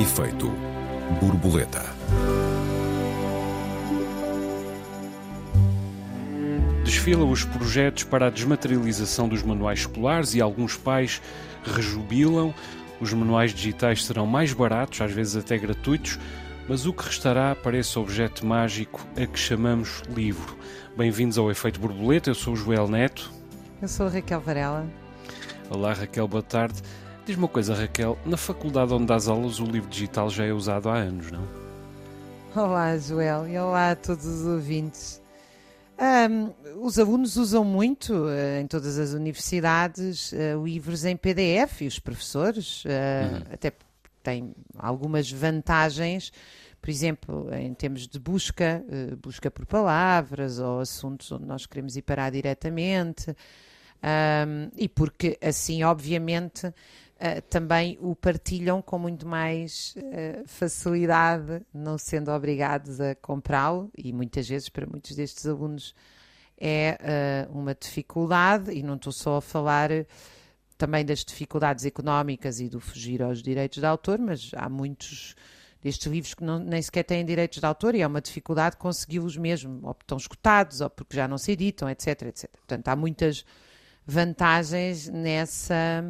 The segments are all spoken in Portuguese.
Efeito borboleta. Desfilam os projetos para a desmaterialização dos manuais escolares e alguns pais rejubilam. Os manuais digitais serão mais baratos, às vezes até gratuitos, mas o que restará para esse objeto mágico a que chamamos livro. Bem-vindos ao Efeito Borboleta, eu sou o Joel Neto. Eu sou a Raquel Varela. Olá Raquel, boa tarde. Diz-me uma coisa, Raquel, na faculdade onde dás aulas o livro digital já é usado há anos, não? Olá, Joel, e olá a todos os ouvintes. Um, os alunos usam muito uh, em todas as universidades uh, livros em PDF e os professores uh, uhum. até têm algumas vantagens, por exemplo, em termos de busca, busca por palavras ou assuntos onde nós queremos ir parar diretamente. Um, e porque assim, obviamente, uh, também o partilham com muito mais uh, facilidade, não sendo obrigados a comprá-lo, e muitas vezes para muitos destes alunos é uh, uma dificuldade, e não estou só a falar também das dificuldades económicas e do fugir aos direitos de autor, mas há muitos destes livros que não, nem sequer têm direitos de autor e é uma dificuldade consegui-los mesmo, ou estão escutados, ou porque já não se editam, etc, etc. Portanto, há muitas vantagens nessa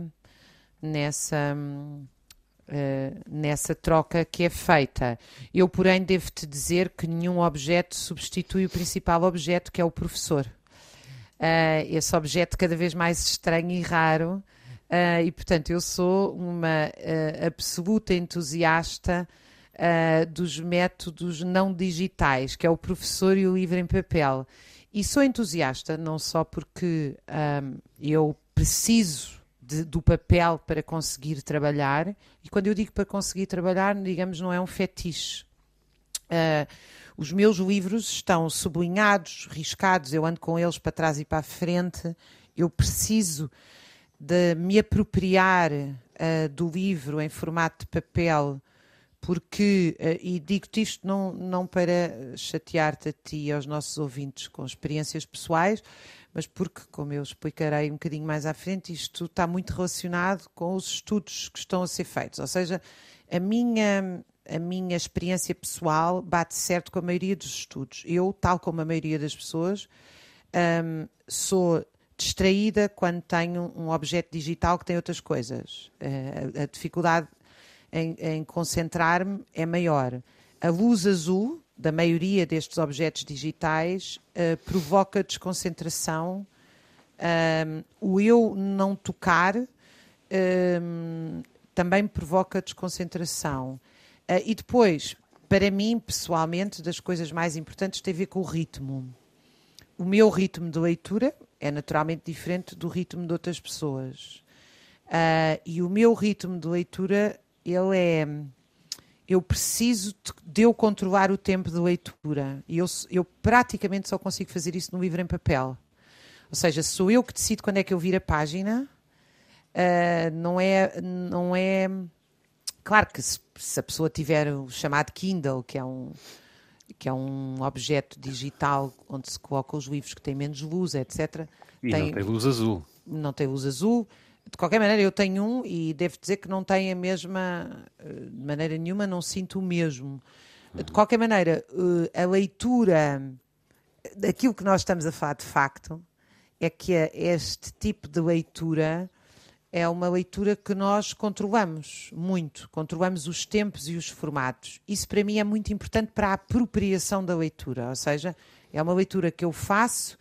nessa, uh, nessa troca que é feita. Eu, porém, devo-te dizer que nenhum objeto substitui o principal objeto, que é o professor. Uh, esse objeto cada vez mais estranho e raro. Uh, e, portanto, eu sou uma absoluta entusiasta dos métodos não digitais, que é o professor e o livro em papel. E sou entusiasta não só porque um, eu preciso de, do papel para conseguir trabalhar. E quando eu digo para conseguir trabalhar, digamos, não é um fetiche. Uh, os meus livros estão sublinhados, riscados, eu ando com eles para trás e para a frente. Eu preciso de me apropriar uh, do livro em formato de papel, porque, uh, e digo-te isto não, não para chatear-te a ti e aos nossos ouvintes com experiências pessoais, mas porque, como eu explicarei um bocadinho mais à frente, isto está muito relacionado com os estudos que estão a ser feitos. Ou seja, a minha, a minha experiência pessoal bate certo com a maioria dos estudos. Eu, tal como a maioria das pessoas, um, sou distraída quando tenho um objeto digital que tem outras coisas. Uh, a, dificuldade em, em concentrar-me é maior. A luz azul da maioria destes objetos digitais uh, provoca desconcentração. Um, o eu não tocar um, também provoca desconcentração. Uh, e depois, para mim, pessoalmente, das coisas mais importantes tem a ver com o ritmo. O meu ritmo de leitura é naturalmente diferente do ritmo de outras pessoas. Uh, e o meu ritmo de leitura, ele é eu preciso de eu controlar o tempo de leitura. E eu, eu praticamente só consigo fazer isso no livro em papel. Ou seja, sou eu que decido quando é que eu viro a página. Uh, não é. Não é claro que se, se, a pessoa tiver o chamado Kindle, que é um que é um objeto digital onde se colocam os livros que têm menos luz, etc. E tem, não tem luz azul. Não tem luz azul de qualquer maneira, eu tenho um e devo dizer que não tem a mesma, eh, de maneira nenhuma, não sinto o mesmo. De qualquer maneira, eh, a leitura daquilo que nós estamos a falar de facto é que este tipo de leitura é uma leitura que nós controlamos muito, controlamos os tempos e os formatos. Isso para mim é muito importante para a apropriação da leitura, ou seja, é uma leitura que eu faço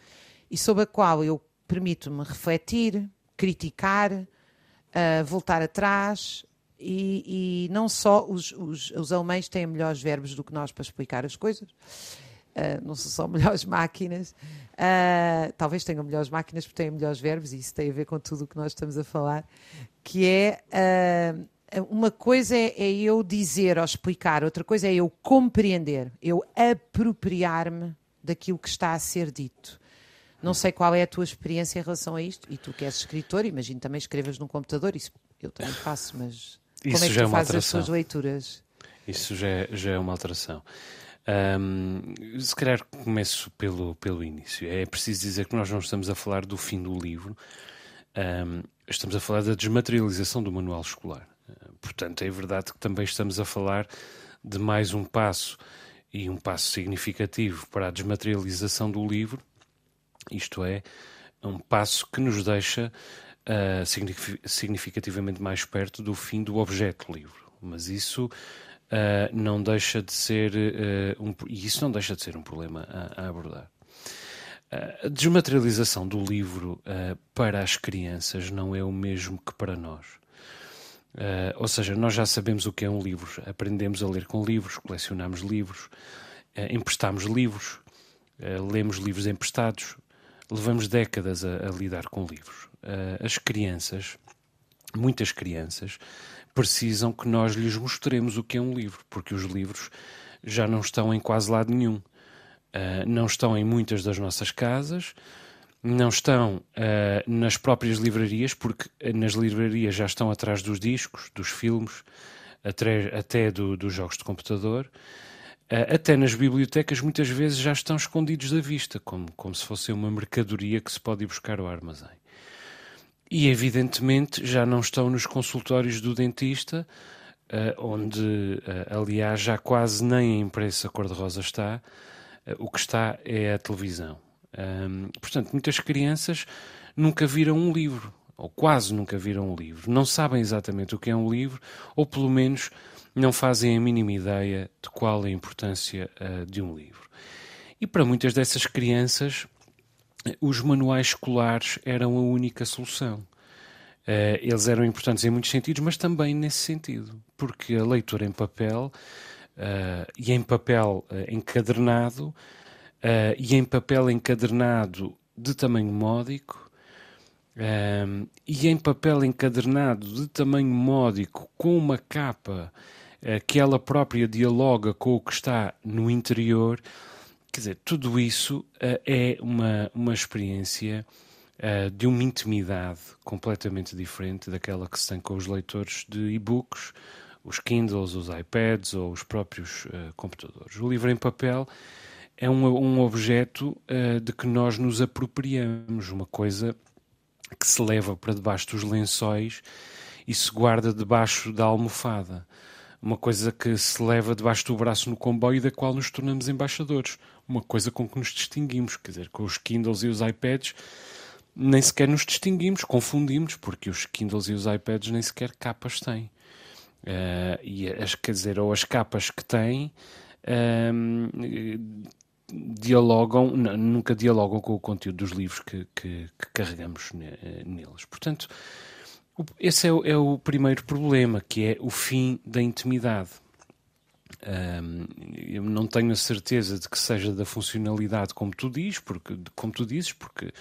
e sobre a qual eu permito-me refletir, criticar, uh, voltar atrás. E, e não só os, os, os, alemães têm melhores verbos do que nós para explicar as coisas, uh, não são só melhores máquinas, uh, talvez tenham melhores máquinas porque têm melhores verbos, e isso tem a ver com tudo o que nós estamos a falar, que é uma coisa é, é, eu dizer ou explicar, outra coisa é eu compreender, eu apropriar-me daquilo que está a ser dito. Não sei qual é a tua experiência em relação a isto. E tu que és escritor, imagino também escrevas num computador. Isso eu também faço, mas Isso como é que já tu é fazes alteração. as tuas leituras? Isso já é, já é uma alteração. Um, se calhar começo pelo, pelo início. É preciso dizer que nós não estamos a falar do fim do livro, um, estamos a falar da desmaterialização do manual escolar. Portanto, é verdade que também estamos a falar de mais um passo e um passo significativo para a desmaterialização do livro, isto é, um passo que nos deixa uh, significativamente mais perto do fim do objeto livro. Mas isso uh, não deixa de ser uh, um, e isso não deixa de ser um problema a, a abordar. A desmaterialização do livro para as crianças não é o mesmo que para nós. Ou seja, nós já sabemos o que é um livro, aprendemos a ler com livros, colecionamos livros, emprestamos livros, lemos livros emprestados, levamos décadas a, a lidar com livros. as crianças, muitas crianças, precisam que nós lhes mostremos o que é um livro, porque os livros já não estão em quase lado nenhum. não estão em muitas das nossas casas, não estão uh, nas próprias livrarias, porque nas livrarias já estão atrás dos discos, dos filmes, até, até do, dos jogos de computador. Uh, até nas bibliotecas muitas vezes já estão escondidos da vista, como, como se fosse uma mercadoria que se pode ir buscar ao armazém. E evidentemente já não estão nos consultórios do dentista, uh, onde, aliás, já quase nem a imprensa cor-de-rosa está, o que está é a televisão. Portanto, muitas crianças nunca viram um livro, ou quase nunca viram um livro, não sabem exatamente o que é um livro, ou pelo menos não fazem a mínima ideia de qual a importância uh, de um livro. E para muitas dessas crianças, os manuais escolares eram a única solução. Uh, eles eram importantes em muitos sentidos, mas também nesse sentido, porque a leitura em papel uh, e em papel encadernado e em papel encadernado de tamanho módico, um, e em papel encadernado de tamanho módico, com uma capa uh, que ela própria dialoga com o que está no interior, quer dizer, tudo isso uh, é uma, uma experiência uh, de uma intimidade completamente diferente daquela que se tem com os leitores de e-books, os Kindles, os iPads ou os próprios computadores. O livro em papel é um, um objeto de que nós nos apropriamos, uma coisa que se leva para debaixo dos lençóis e se guarda debaixo da almofada. Uma coisa que se leva debaixo do braço no comboio da qual nos tornamos embaixadores. Uma coisa com que nos distinguimos. Quer dizer, com os Kindles e os iPads nem sequer nos distinguimos, confundimos, porque os Kindles e os iPads nem sequer capas têm. Uh, e as, quer dizer, ou as capas que têm um, dialogam, nunca dialogam com o conteúdo dos livros que, que, que carregamos neles. Portanto, esse é o, é o, primeiro problema, que é o fim da intimidade. Um, eu não tenho a certeza de que seja da funcionalidade como tu dizes, porque, como tu dizes, porque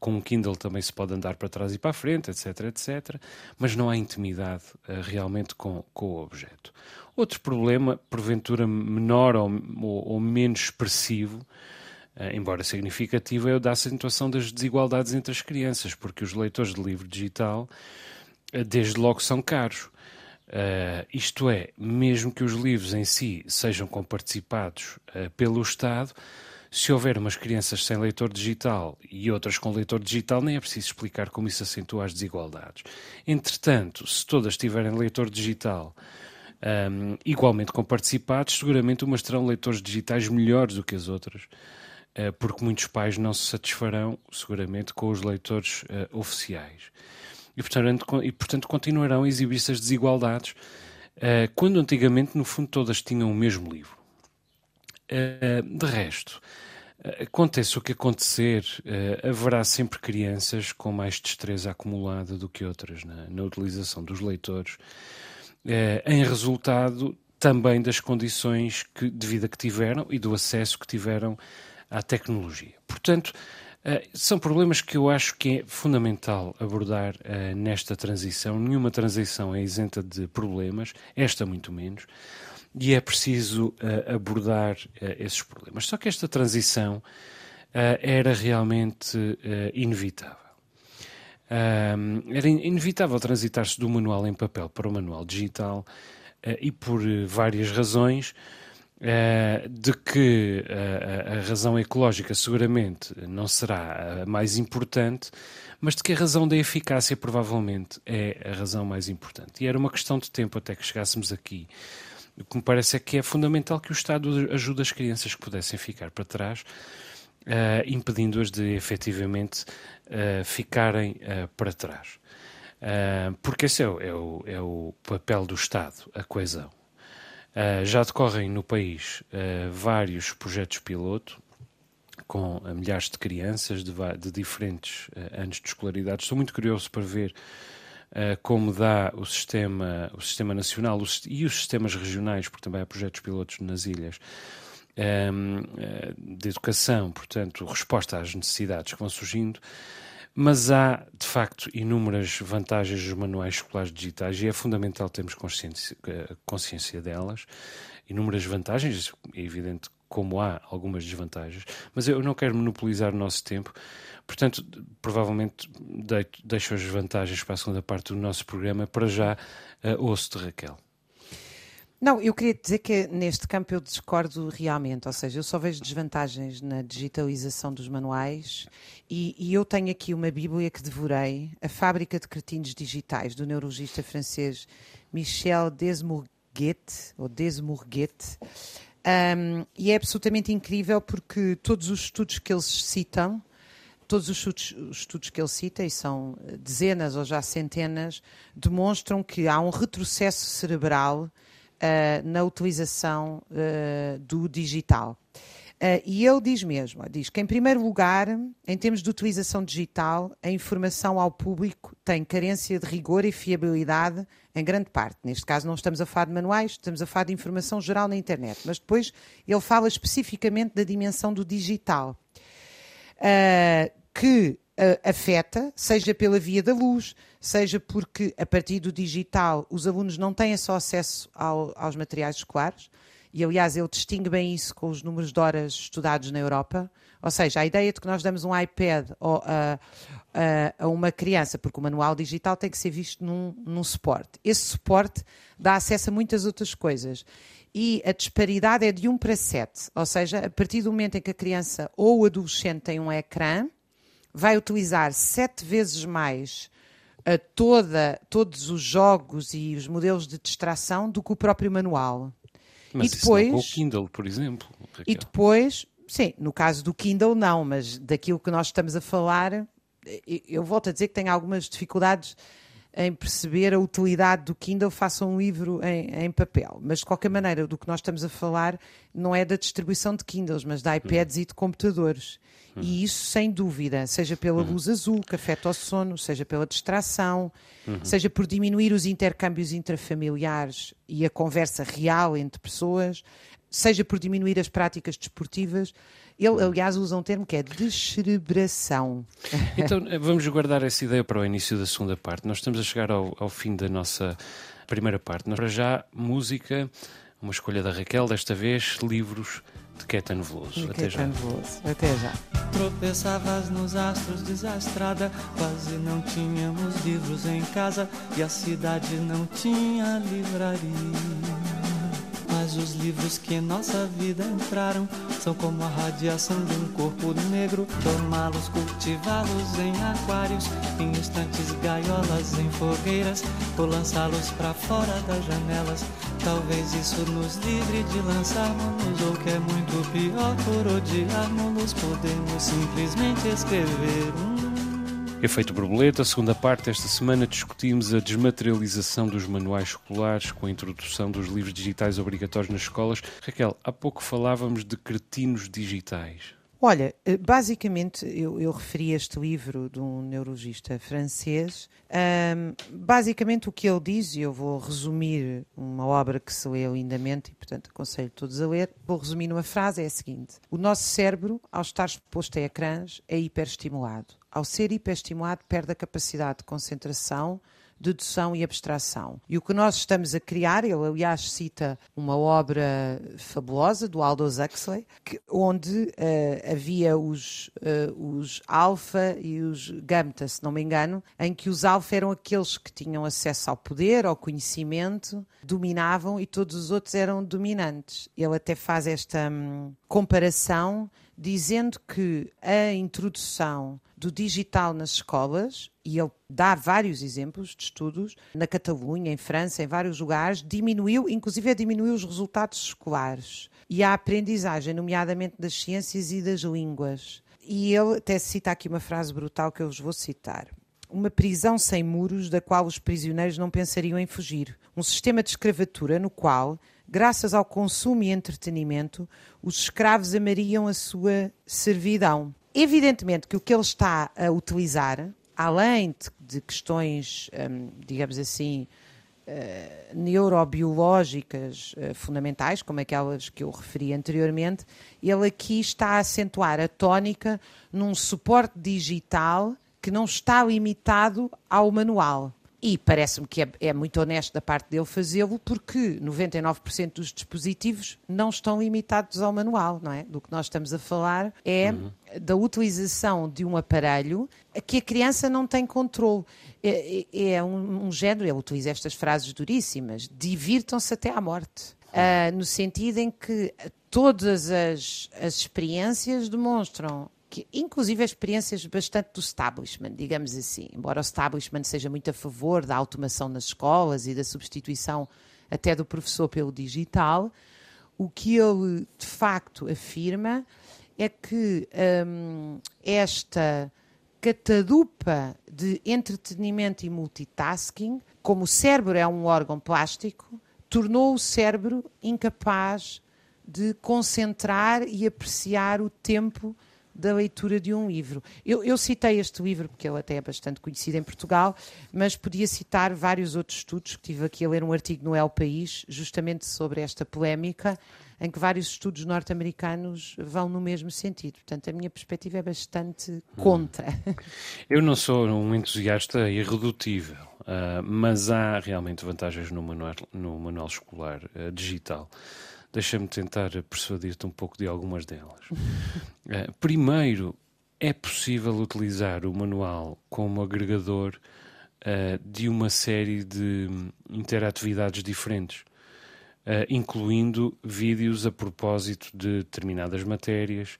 com um Kindle também se pode andar para trás e para a frente, etc, etc, mas não há intimidade uh, realmente com, com o objeto. Outro problema, porventura menor ou, ou, ou menos expressivo, uh, embora significativo, é o da acentuação das desigualdades entre as crianças, porque os leitores de livro digital, uh, desde logo, são caros. Uh, isto é, mesmo que os livros em si sejam comparticipados uh, pelo Estado, se houver umas crianças sem leitor digital e outras com leitor digital, nem é preciso explicar como isso acentua as desigualdades. Entretanto, se todas tiverem leitor digital um, igualmente comparticipados, seguramente umas terão leitores digitais melhores do que as outras, uh, porque muitos pais não se satisfarão, seguramente, com os leitores uh, oficiais. E portanto, e, portanto, continuarão a exibir-se as desigualdades, uh, quando antigamente, no fundo, todas tinham o mesmo livro. de resto, Acontece o que acontecer, haverá sempre crianças com mais destreza acumulada do que outras na, na utilização dos leitores eh, em resultado também das condições que, de vida que tiveram e do acesso que tiveram à tecnologia. Portanto, eh, são problemas que eu acho que é fundamental abordar eh, nesta transição. Nenhuma transição é isenta de problemas, esta muito menos, e é preciso abordar esses problemas. Só que esta transição era realmente inevitável era inevitável transitar-se do manual em papel para o manual digital uh, e por várias razões. Uh, de que uh, a razão ecológica seguramente não será a mais importante, mas de que a razão da eficácia provavelmente é a razão mais importante. E era uma questão de tempo até que chegássemos aqui. O que me parece é que é fundamental que o Estado ajude as crianças que pudessem ficar para trás, uh, impedindo-as de efetivamente ficarem para trás. porque esse é o, é, o, é o papel do Estado, a coesão. Uh, já decorrem no país uh, vários projetos piloto com uh, milhares de crianças de, de diferentes anos de escolaridade. Estou muito curioso para ver como dá o sistema, o sistema nacional e os sistemas regionais, porque também há projetos pilotos nas ilhas, de educação, portanto, resposta às necessidades que vão surgindo. Mas há, de facto, inúmeras vantagens dos manuais escolares digitais e é fundamental termos consciência, eh, consciência delas. Inúmeras vantagens, é evidente como há algumas desvantagens, mas eu não quero monopolizar o nosso tempo, portanto, provavelmente deixo as vantagens para a segunda parte do nosso programa. Para já, uh, ouço de Raquel. Não, eu queria dizer que neste campo eu discordo realmente, ou seja, eu só vejo desvantagens na digitalização dos manuais e, e eu tenho aqui uma bíblia que devorei, A Fábrica de Cretinos Digitais, do neurologista francês Michel Desmourguet, ou Desmourguet, um, e é absolutamente incrível porque todos os estudos que eles citam, todos os estudos, os estudos, que ele cita, e são dezenas ou já centenas, demonstram que há um retrocesso cerebral uh, na utilização uh, do digital. Uh, e ele diz mesmo, diz que em primeiro lugar, em termos de utilização digital, a informação ao público tem carência de rigor e fiabilidade em grande parte. Neste caso não estamos a falar de manuais, estamos a falar de informação geral na internet. Mas depois ele fala especificamente da dimensão do digital, uh, que uh, afeta, seja pela via da luz, seja porque a partir do digital os alunos não têm só acesso ao, aos materiais escolares, e aliás ele distingue bem isso com os números de horas estudados na Europa, ou seja, a ideia de que nós damos um iPad a, a, uma criança, porque o manual digital tem que ser visto num, num suporte. Esse suporte dá acesso a muitas outras coisas. E a disparidade é de 1 para 7, ou seja, a partir do momento em que a criança ou o adolescente tem um ecrã, vai utilizar sete vezes mais a toda, todos os jogos e os modelos de distração do que o próprio manual. Mas e depois, isso não com o Kindle, por exemplo. Raquel. E depois, sim, no caso do Kindle não, mas daquilo que nós estamos a falar, eu volto a dizer que tenho algumas dificuldades em perceber a utilidade do Kindle faça um livro em, em, papel. Mas, de qualquer maneira, do que nós estamos a falar não é da distribuição de Kindles, mas de iPads uhum. e de computadores. E isso, sem dúvida, seja pela luz azul, que afeta o sono, seja pela distração, seja por diminuir os intercâmbios intrafamiliares e a conversa real entre pessoas, seja por diminuir as práticas desportivas, ele, aliás, usa um termo que é descerebração. Então, eh, vamos guardar essa ideia para o início da segunda parte. Nós estamos a chegar ao, ao fim da nossa primeira parte. Nós, para já, música, uma escolha da Raquel, desta vez, livros de Caetano Veloso. De Até já. Veloso. Até já. Tropeçavas nos astros desastrada, quase não tínhamos livros em casa e a cidade não tinha livraria. Mas os livros que em nossa vida entraram são como a radiação de um corpo negro. Tomá-los, cultivá-los em aquários, em instantes gaiolas, em fogueiras, ou lançá-los para fora das janelas. Talvez isso nos livre de lançarmos, ou que é muito pior, por odiarmos, podemos simplesmente escrever um Efeito borboleta, segunda parte esta semana discutimos a desmaterialização dos manuais escolares com a introdução dos livros digitais obrigatórios nas escolas. Raquel, há pouco falávamos de cretinos digitais. Olha, eh, basicamente eu, eu referi este livro de um neurologista francês. Um, basicamente o que ele diz, e eu vou resumir uma obra que se leu lindamente e, portanto, aconselho todos a ler, vou resumir numa frase, é a seguinte. O nosso cérebro, ao estar exposto a ecrãs, é hiperestimulado. Ao ser hiperestimulado, perde a capacidade de concentração, dedução e abstração. E o que nós estamos a criar, ele aliás cita uma obra fabulosa do Aldous Huxley, que, onde uh, havia os, uh, os alfa e os gamma, se não me engano, em que os alfa eram aqueles que tinham acesso ao poder, ao conhecimento, dominavam e todos os outros eram dominantes. Ele até faz esta hum, comparação dizendo que a introdução do digital nas escolas, e ele dá vários exemplos de estudos, na Catalunha, em França, em vários lugares, diminuiu, inclusive diminuiu os resultados escolares e a aprendizagem, nomeadamente das ciências e das línguas. E ele até cita aqui uma frase brutal que eu vos vou citar. Uma prisão sem muros da qual os prisioneiros não pensariam em fugir. Um sistema de escravatura no qual graças ao consumo e entretenimento, os escravos amariam a sua servidão. Evidentemente que o que ele está a utilizar, além de, questões, hum, digamos assim, uh, neurobiológicas uh, fundamentais, como aquelas que eu referi anteriormente, ele aqui está a acentuar a tónica num suporte digital que não está limitado ao manual. E parece-me que é, é, muito honesto da parte dele fazê-lo, porque 99% dos dispositivos não estão limitados ao manual, não é? Do que nós estamos a falar é uhum. da utilização de um aparelho que a criança não tem controle. É, é, é um, um, género, ele utiliza estas frases duríssimas, divirtam-se até à morte. Uh, no sentido em que todas as, as experiências demonstram que, inclusive experiências bastante do establishment, digamos assim. Embora o establishment seja muito a favor da automação nas escolas e da substituição até do professor pelo digital, o que ele de facto afirma é que hum, esta catadupa de entretenimento e multitasking, como o cérebro é um órgão plástico, tornou o cérebro incapaz de concentrar e apreciar o tempo da leitura de um livro. Eu, eu, citei este livro porque ele até é bastante conhecido em Portugal, mas podia citar vários outros estudos, que tive aqui a ler um artigo no El País, justamente sobre esta polémica, em que vários estudos norte-americanos vão no mesmo sentido. Portanto, a minha perspectiva é bastante contra. Eu não sou um entusiasta irredutível, uh, mas há realmente vantagens no manual, no manual escolar uh, digital. Deixa-me tentar persuadir-te um pouco de algumas delas. uh, primeiro, é possível utilizar o manual como agregador uh, de uma série de interatividades diferentes, uh, incluindo vídeos a propósito de determinadas matérias,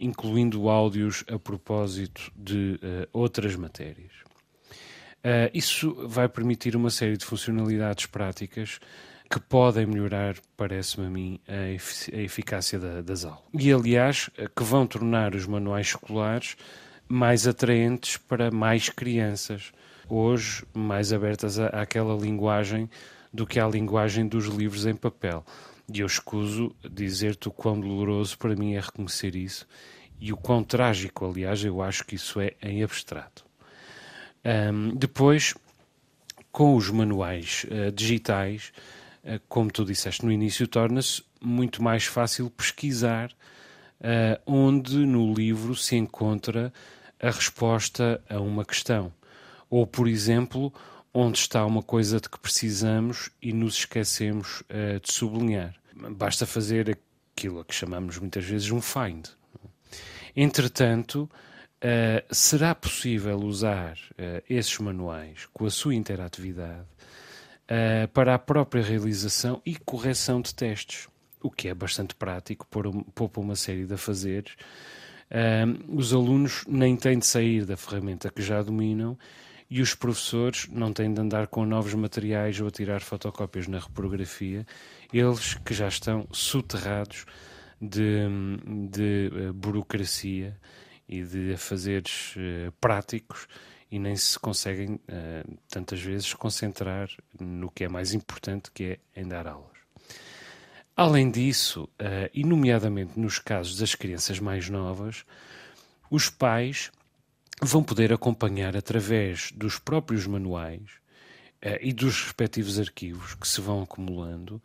incluindo áudios a propósito de outras matérias. isso vai permitir uma série de funcionalidades práticas que podem melhorar, parece-me a mim, a, efic a eficácia da, das aulas. E, aliás, que vão tornar os manuais escolares mais atraentes para mais crianças, hoje mais abertas à, àquela linguagem do que à linguagem dos livros em papel. E eu escuso dizer-te o quão doloroso para mim é reconhecer isso e o quão trágico, aliás, eu acho que isso é em abstrato. Um, depois, com os manuais uh, digitais, eh, como tu disseste no início, torna-se muito mais fácil pesquisar uh, onde no livro se encontra a resposta a uma questão. Ou, por exemplo, onde está uma coisa de que precisamos e nos esquecemos uh, de sublinhar. Basta fazer aquilo a que chamamos muitas vezes um find. Entretanto, uh, será possível usar esses manuais com a sua interatividade uh, para a própria realização e correção de testes, o que é bastante prático, poupa uma série de afazeres. Uh, os alunos nem têm de sair da ferramenta que já dominam e os professores não têm de andar com novos materiais ou a tirar fotocópias na reprografia, eles que já estão soterrados de, de uh, burocracia e de afazeres uh, práticos e nem se conseguem uh, tantas vezes concentrar no que é mais importante, que é em dar aulas. Além disso, uh, e nomeadamente nos casos das crianças mais novas, os pais vão poder acompanhar através dos próprios manuais uh, e dos respectivos arquivos que se vão acumulando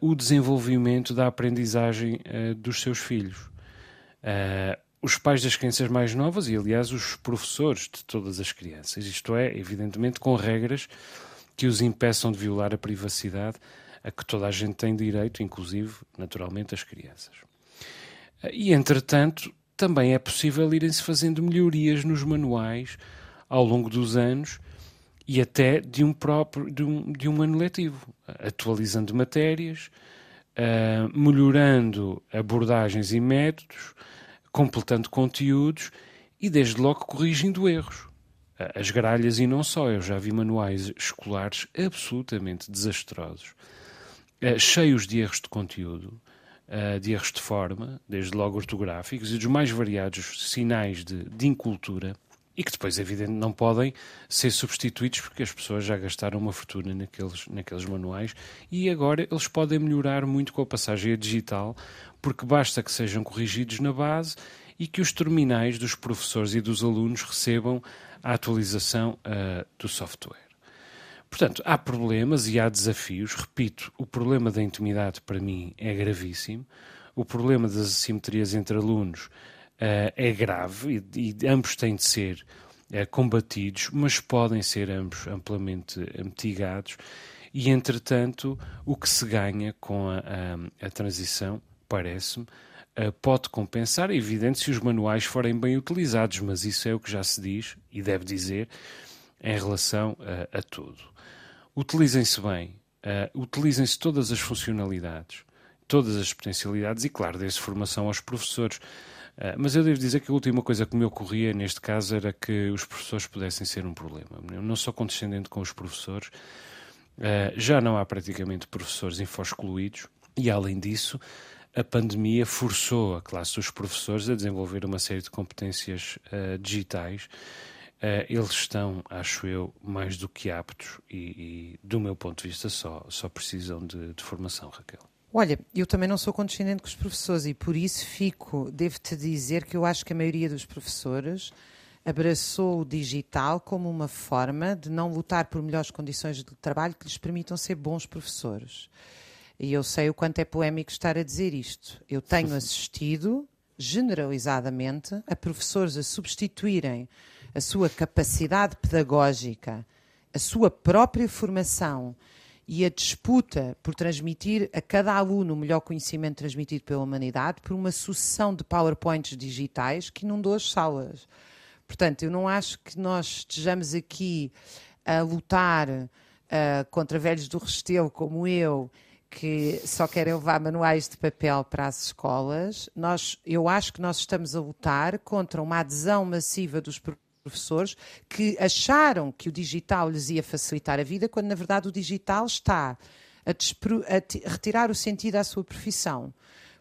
o desenvolvimento da aprendizagem dos seus filhos os pais das crianças mais novas e, aliás, os professores de todas as crianças. Isto é, evidentemente, com regras que os impeçam de violar a privacidade a que toda a gente tem direito, inclusive, naturalmente, as crianças. E, entretanto, também é possível irem-se fazendo melhorias nos manuais ao longo dos anos e até de um próprio de um, de um ano letivo, atualizando matérias, uh, melhorando abordagens e métodos, completando conteúdos e desde logo corrigindo erros. As gralhas e não só, eu já vi manuais escolares absolutamente desastrosos, cheios de erros de conteúdo, de erros de forma, desde logo ortográficos e dos mais variados sinais de, de incultura e que depois, evidentemente, não podem ser substituídos porque as pessoas já gastaram uma fortuna naqueles, naqueles manuais e agora eles podem melhorar muito com a passagem digital, porque basta que sejam corrigidos na base e que os terminais dos professores e dos alunos recebam a atualização uh, do software. Portanto, há problemas e há desafios. Repito, o problema da intimidade para mim é gravíssimo. O problema das assimetrias entre alunos é grave e, e, ambos têm de ser uh, combatidos, mas podem ser ambos amplamente mitigados. E, entretanto, o que se ganha com a, a, a transição, parece-me, pode compensar. É evidente se os manuais forem bem utilizados, mas isso é o que já se diz e deve dizer em relação a tudo. Utilizem-se bem, utilizem-se todas as funcionalidades, todas as potencialidades e, claro, dê-se formação aos professores. Uh, mas eu devo dizer que a última coisa que me ocorria neste caso era que os professores pudessem ser um problema. Eu não sou condescendente com os professores, uh, já não há praticamente professores info-excluídos, e além disso, a pandemia forçou a classe dos professores a desenvolver uma série de competências uh, digitais. eles estão, acho eu, mais do que aptos e, e do meu ponto de vista, só, só precisam de, de formação, Raquel. Olha, eu também não sou condescendente com os professores e por isso fico, devo-te dizer que eu acho que a maioria dos professores abraçou o digital como uma forma de não lutar por melhores condições de trabalho que lhes permitam ser bons professores. E eu sei o quanto é polémico estar a dizer isto. Eu tenho assistido, generalizadamente, a professores a substituírem a sua capacidade pedagógica, a sua própria formação e a disputa por transmitir a cada aluno o melhor conhecimento transmitido pela humanidade por uma sucessão de PowerPoints digitais que inundou as salas. Portanto, eu não acho que nós estejamos aqui a lutar uh, contra velhos do Restelo como eu, que só querem levar manuais de papel para as escolas. Nós, eu acho que nós estamos a lutar contra uma adesão massiva dos professores que acharam que o digital lhes ia facilitar a vida, quando na verdade o digital está a, a retirar o sentido à sua profissão,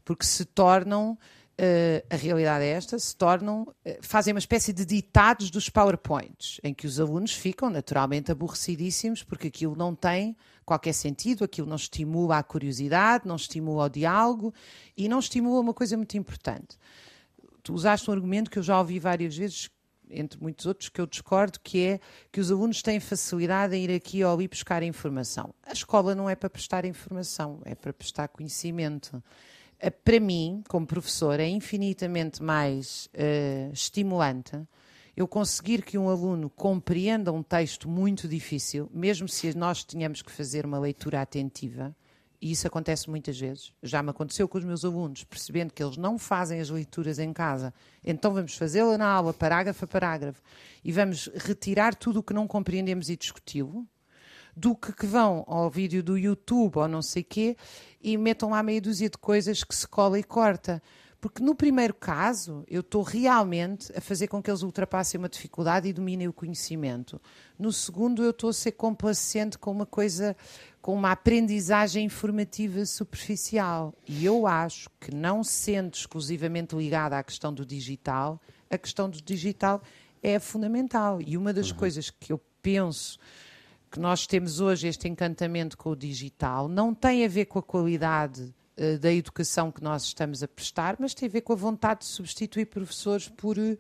porque se tornam Uh, a realidade é esta, se tornam, uh, fazem uma espécie de ditados dos PowerPoints, em que os alunos ficam naturalmente aborrecidíssimos porque aquilo não tem qualquer sentido, aquilo não estimula a curiosidade, não estimula o diálogo e não estimula uma coisa muito importante. Tu usaste um argumento que eu já ouvi várias vezes entre muitos outros, que eu discordo, que é que os alunos têm facilidade em ir aqui ou ali buscar informação. A escola não é para prestar informação, é para prestar conhecimento. Eh, para mim, como professor, é infinitamente mais uh, estimulante eu conseguir que um aluno compreenda um texto muito difícil, mesmo se nós tenhamos que fazer uma leitura atentiva, e isso acontece muitas vezes. Já me aconteceu com os meus alunos, percebendo que eles não fazem as leituras em casa. Então vamos fazê-la na aula, parágrafo a parágrafo, e vamos retirar tudo o que não compreendemos e discuti-lo, do que, que vão ao vídeo do YouTube ou não sei quê e metam lá meia dúzia de coisas que se cola e corta. Porque no primeiro caso, eu estou realmente a fazer com que eles ultrapassem uma dificuldade e dominem o conhecimento. No segundo, eu estou a ser complacente com uma coisa, com uma aprendizagem informativa superficial. E eu acho que, não sendo exclusivamente ligada à questão do digital, a questão do digital é fundamental. E uma das uhum. coisas que eu penso que nós temos hoje, este encantamento com o digital, não tem a ver com a qualidade uh, da educação que nós estamos a prestar, mas tem a ver com a vontade de substituir professores por. Uh,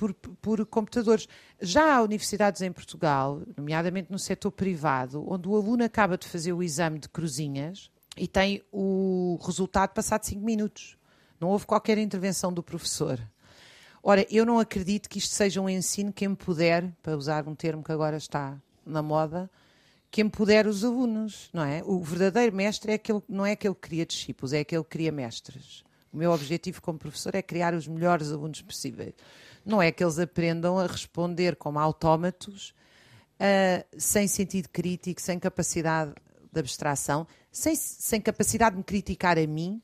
por, por, computadores. Já há universidades em Portugal, nomeadamente no setor privado, onde o aluno acaba de fazer o exame de cruzinhas e tem o resultado passado 5 minutos. Não houve qualquer intervenção do professor. Ora, eu não acredito que isto seja um ensino que empodere, para usar um termo que agora está na moda, que empodere os alunos, não é? O verdadeiro mestre é aquele, não é aquele que cria discípulos, é aquele que cria mestres. O meu objetivo como professor é criar os melhores alunos possíveis. Não é que eles aprendam a responder como autómatos, uh, sem sentido crítico, sem capacidade de abstração, sem, sem capacidade de me criticar a mim,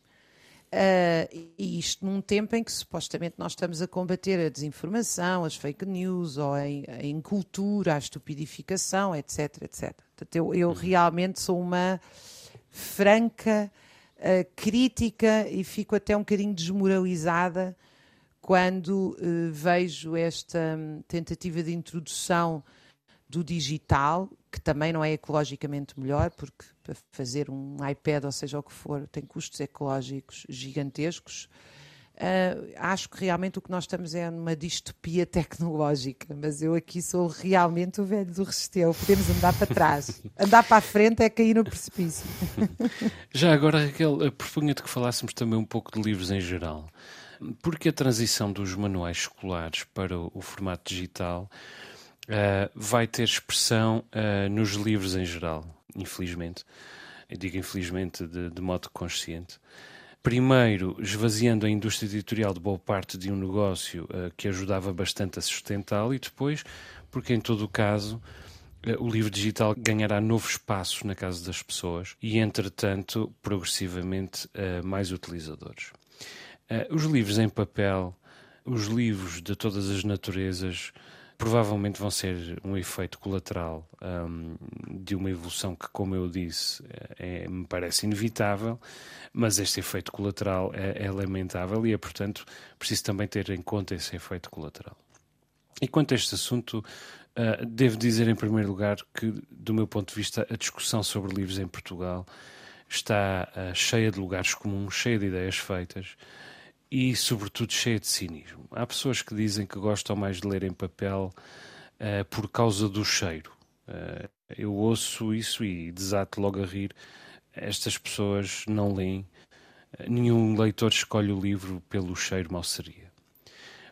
Uh, e isto num tempo em que supostamente nós estamos a combater a desinformação, as fake news, ou a, incultura, a estupidificação, etc, etc. Portanto, eu, eu uhum. realmente sou uma franca uh, crítica e fico até um bocadinho desmoralizada quando uh, vejo esta um, tentativa de introdução do digital, que também não é ecologicamente melhor, porque para fazer um iPad, ou seja o que for, tem custos ecológicos gigantescos. Uh, acho que realmente o que nós estamos é numa distopia tecnológica, mas eu aqui sou realmente o velho do Resteu. Podemos andar para trás. andar para a frente é cair no precipício. Já agora, Raquel, propunha-te que falássemos também um pouco de livros em geral. Porque a transição dos manuais escolares para o formato digital uh, vai ter expressão uh, nos livros em geral, infelizmente. Eu digo infelizmente de, de modo consciente. Primeiro, esvaziando a indústria editorial de boa parte de um negócio uh, que ajudava bastante a sustentá-lo, e depois, porque em todo o caso o livro digital ganhará novo espaço na casa das pessoas e, entretanto, progressivamente mais utilizadores. Os livros em papel, os livros de todas as naturezas, provavelmente vão ser um efeito colateral um, de uma evolução que, como eu disse, é, me parece inevitável, mas este efeito colateral é, é lamentável e é, portanto, preciso também ter em conta esse efeito colateral. E quanto a este assunto, uh, devo dizer em primeiro lugar que, do meu ponto de vista, a discussão sobre livros em Portugal está uh, cheia de lugares comuns, cheia de ideias feitas e, sobretudo, cheia de cinismo. Há pessoas que dizem que gostam mais de ler em papel uh, por causa do cheiro. Uh, eu ouço isso e desato logo a rir. Estas pessoas não leem. Uh, nenhum leitor escolhe o livro pelo cheiro mal seria.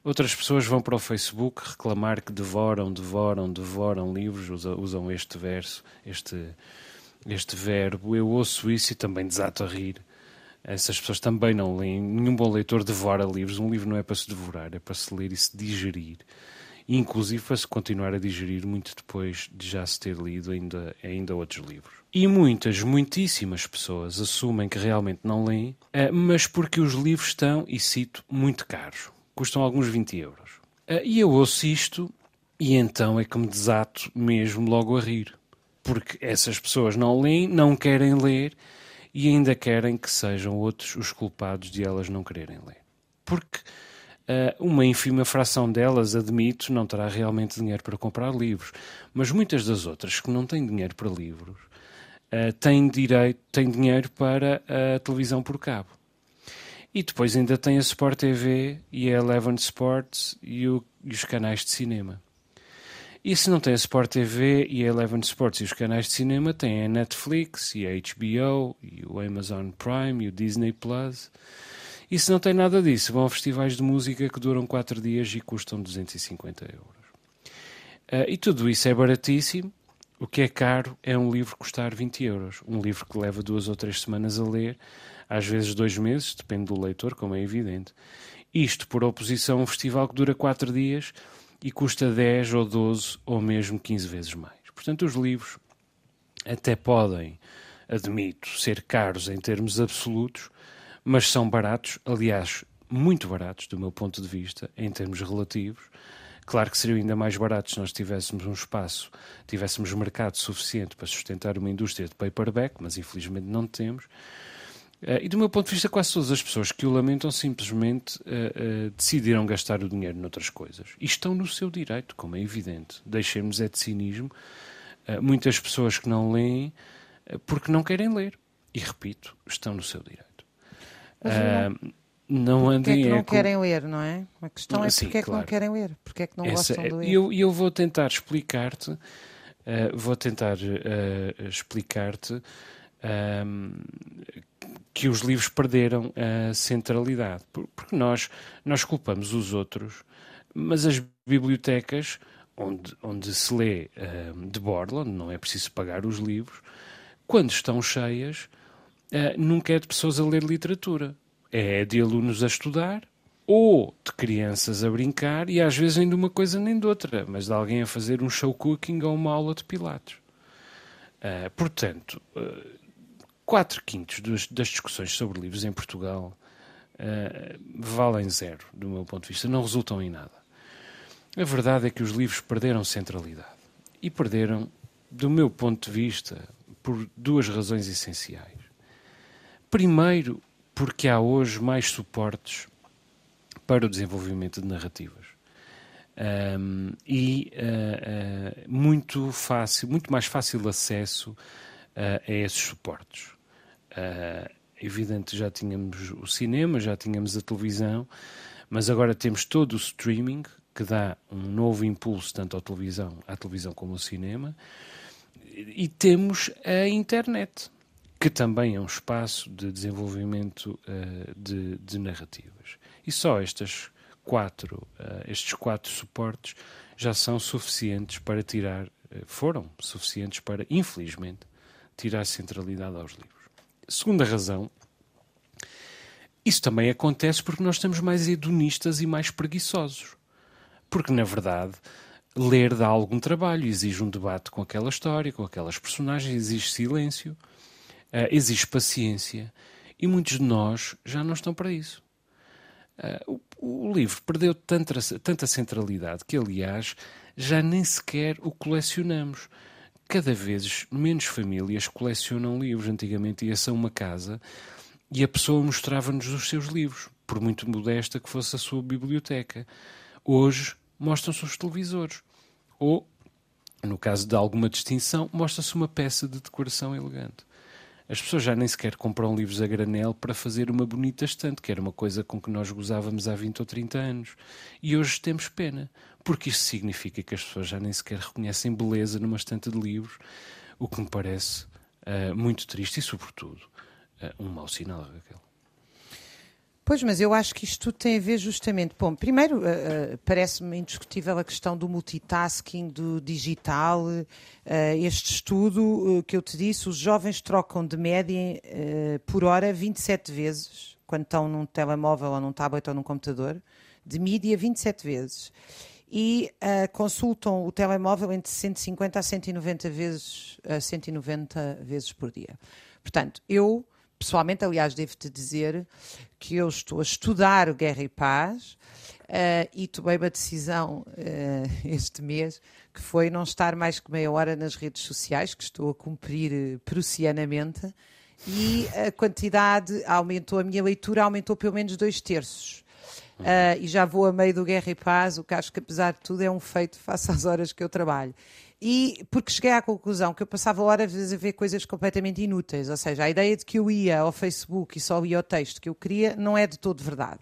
Outras pessoas vão para o Facebook reclamar que devoram, devoram, devoram livros, usam, usam este verso, este, este verbo. Eu ouço isso e também desato a rir essas pessoas também não leem. Nenhum bom leitor devora livros. Um livro não é para se devorar, é para se ler e se digerir. E, inclusive para se continuar a digerir muito depois de já se ter lido ainda, ainda outros livros. E muitas, muitíssimas pessoas assumem que realmente não leem, eh, mas porque os livros estão, e cito, muito caros. Custam alguns 20 euros. Eh, e eu ouço isto e então é que me desato mesmo logo a rir. Porque essas pessoas não leem, não querem ler e ainda querem que sejam outros os culpados de elas não quererem ler. Porque uh, uma ínfima fração delas, admito, não terá realmente dinheiro para comprar livros, mas muitas das outras que não têm dinheiro para livros uh, têm, direito, têm dinheiro para a televisão por cabo. E depois ainda tem a Sport TV e a Eleven Sports e, o, e os canais de cinema. E se não tem a Sport TV e a Eleven Sports e os canais de cinema, tem a Netflix e a HBO e o Amazon Prime e o Disney Plus. E se não tem nada disso, vão a festivais de música que duram 4 dias e custam 250 euros. Uh, e tudo isso é baratíssimo. O que é caro é um livro custar 20 euros. Um livro que leva duas ou três semanas a ler, às vezes dois meses, depende do leitor, como é evidente. Isto por oposição a um festival que dura 4 dias e custa 10 ou 12 ou mesmo 15 vezes mais. Portanto, os livros até podem, admito, ser caros em termos absolutos, mas são baratos, aliás, muito baratos do meu ponto de vista, em termos relativos. Claro que seriam ainda mais baratos se nós tivéssemos um espaço, tivéssemos mercado suficiente para sustentar uma indústria de paperback, mas infelizmente não temos. Uh, e do meu ponto de vista, quase todas as pessoas que o lamentam simplesmente uh, uh, decidiram gastar o dinheiro noutras coisas. E estão no seu direito, como é evidente. Deixemos é de cinismo. muitas pessoas que não leem porque não querem ler. E repito, estão no seu direito. não andem. Porque é que não é querem ler, não é? A questão é porque é que claro. não querem ler, porque é que não Essa, gostam de ler. E eu, eu, vou tentar explicar-te, vou tentar explicar-te que os livros perderam a centralidade. Porque nós, nós culpamos os outros, mas as bibliotecas, onde, onde se lê uh, de borla, onde não é preciso pagar os livros, quando estão cheias, uh, nunca é de pessoas a ler literatura. É de alunos a estudar ou de crianças a brincar e às vezes nem de uma coisa nem de outra, mas de alguém a fazer um show cooking ou uma aula de pilates. Uh, portanto, uh, quatro quintos dos, das discussões sobre livros em Portugal uh, valem zero, do meu ponto de vista, não resultam em nada. A verdade é que os livros perderam centralidade. E perderam, do meu ponto de vista, por duas razões essenciais. Primeiro, porque há hoje mais suportes para o desenvolvimento de narrativas. Um, e uh, uh, muito fácil, muito mais fácil acesso uh, a esses suportes. É evidente, já tínhamos o cinema, já tínhamos a televisão, mas agora temos todo o streaming que dá um novo impulso tanto à televisão, à televisão como ao cinema, e temos a internet, que também é um espaço de desenvolvimento de, de narrativas. E só estas quatro, uh, estes quatro suportes já são suficientes para tirar, uh, foram suficientes para, infelizmente, tirar centralidade aos livros. Segunda razão, isso também acontece porque nós estamos mais hedonistas e mais preguiçosos. Porque, na verdade, ler dá algum trabalho, exige um debate com aquela história, com aquelas personagens, exige silêncio, uh, exige paciência. E muitos de nós já não estão para isso. Uh, o, o, livro perdeu tanta, tanta centralidade que, aliás, já nem sequer o colecionamos. Cada vez menos famílias colecionam livros. Antigamente ia-se a uma casa e a pessoa mostrava-nos os seus livros, por muito modesta que fosse a sua biblioteca. Hoje mostram-se os televisores. Ou, no caso de alguma distinção, mostra-se uma peça de decoração elegante. As pessoas já nem sequer compram livros a granel para fazer uma bonita estante, que era uma coisa com que nós gozávamos há 20 ou 30 anos. E hoje temos pena, porque isso significa que as pessoas já nem sequer reconhecem beleza numa estante de livros, o que me parece uh, muito triste e, sobretudo, uh, um mau sinal, Raquel. Pois, mas eu acho que isto tudo tem a ver justamente. Bom, primeiro, uh, uh, parece-me indiscutível a questão do multitasking, do digital. Uh, este estudo que eu te disse, os jovens trocam de média por hora 27 vezes, quando estão num telemóvel ou num tablet ou num computador, de mídia 27 vezes. E consultam o telemóvel entre 150 a 190 vezes, 190 vezes por dia. Portanto, eu pessoalmente, aliás, devo-te dizer que eu estou a estudar o Guerra e Paz uh, e tomei uma decisão uh, este mês que foi não estar mais que meia hora nas redes sociais, que estou a cumprir uh, prussianamente, e a quantidade aumentou, a minha leitura aumentou pelo menos dois terços. Uh, e já vou a meio do Guerra e Paz, o que acho que apesar de tudo é um feito face às horas que eu trabalho. E porque cheguei à conclusão que eu passava horas a ver coisas completamente inúteis, ou seja, a ideia de que eu ia ao Facebook e só ia ao texto que eu queria não é de todo verdade.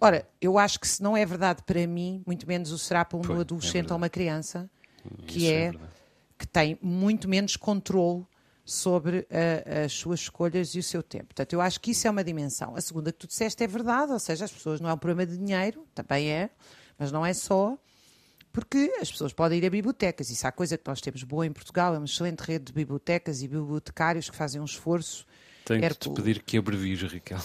Ora, eu acho que se não é verdade para mim, muito menos o será para um Foi, é adolescente é ou uma criança, que é, é que tem muito menos controle sobre a, as suas escolhas e o seu tempo. Portanto, eu acho que isso é uma dimensão. A segunda que tu disseste é verdade, ou seja, as pessoas não é um problema de dinheiro, também é, mas não é só. Porque as pessoas podem ir a bibliotecas, isso há coisa que nós temos boa em Portugal, é uma excelente rede de bibliotecas e bibliotecários que fazem um esforço. Tenho que te pedir que abrevies, Raquel.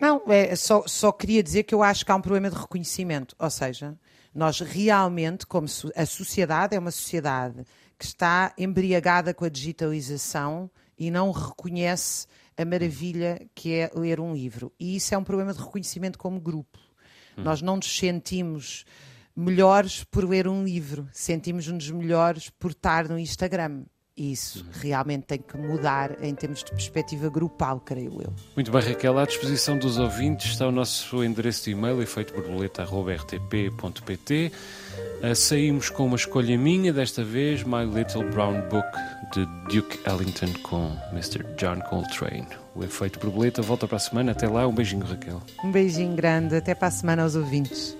Não, é, só, só queria dizer que eu acho que há um problema de reconhecimento. Ou seja, nós realmente, como a sociedade, é uma sociedade que está embriagada com a digitalização e não reconhece a maravilha que é ler um livro. E isso é um problema de reconhecimento como grupo. Hum. Nós não nos sentimos melhores por ler um livro, sentimos-nos melhores por estar no Instagram. Isso uhum. realmente tem que mudar em termos de perspectiva grupal, creio eu. Muito bem, Raquel. À disposição dos ouvintes está o nosso endereço de e-mail, efeitoborboleta.rtp.pt. Ah, saímos com uma escolha minha, desta vez, My Little Brown Book, de Duke Ellington, com Mr. John Coltrane. O Efeito Borboleta volta para a semana. Até lá, um beijinho, Raquel. Um beijinho grande. Até para a semana aos ouvintes.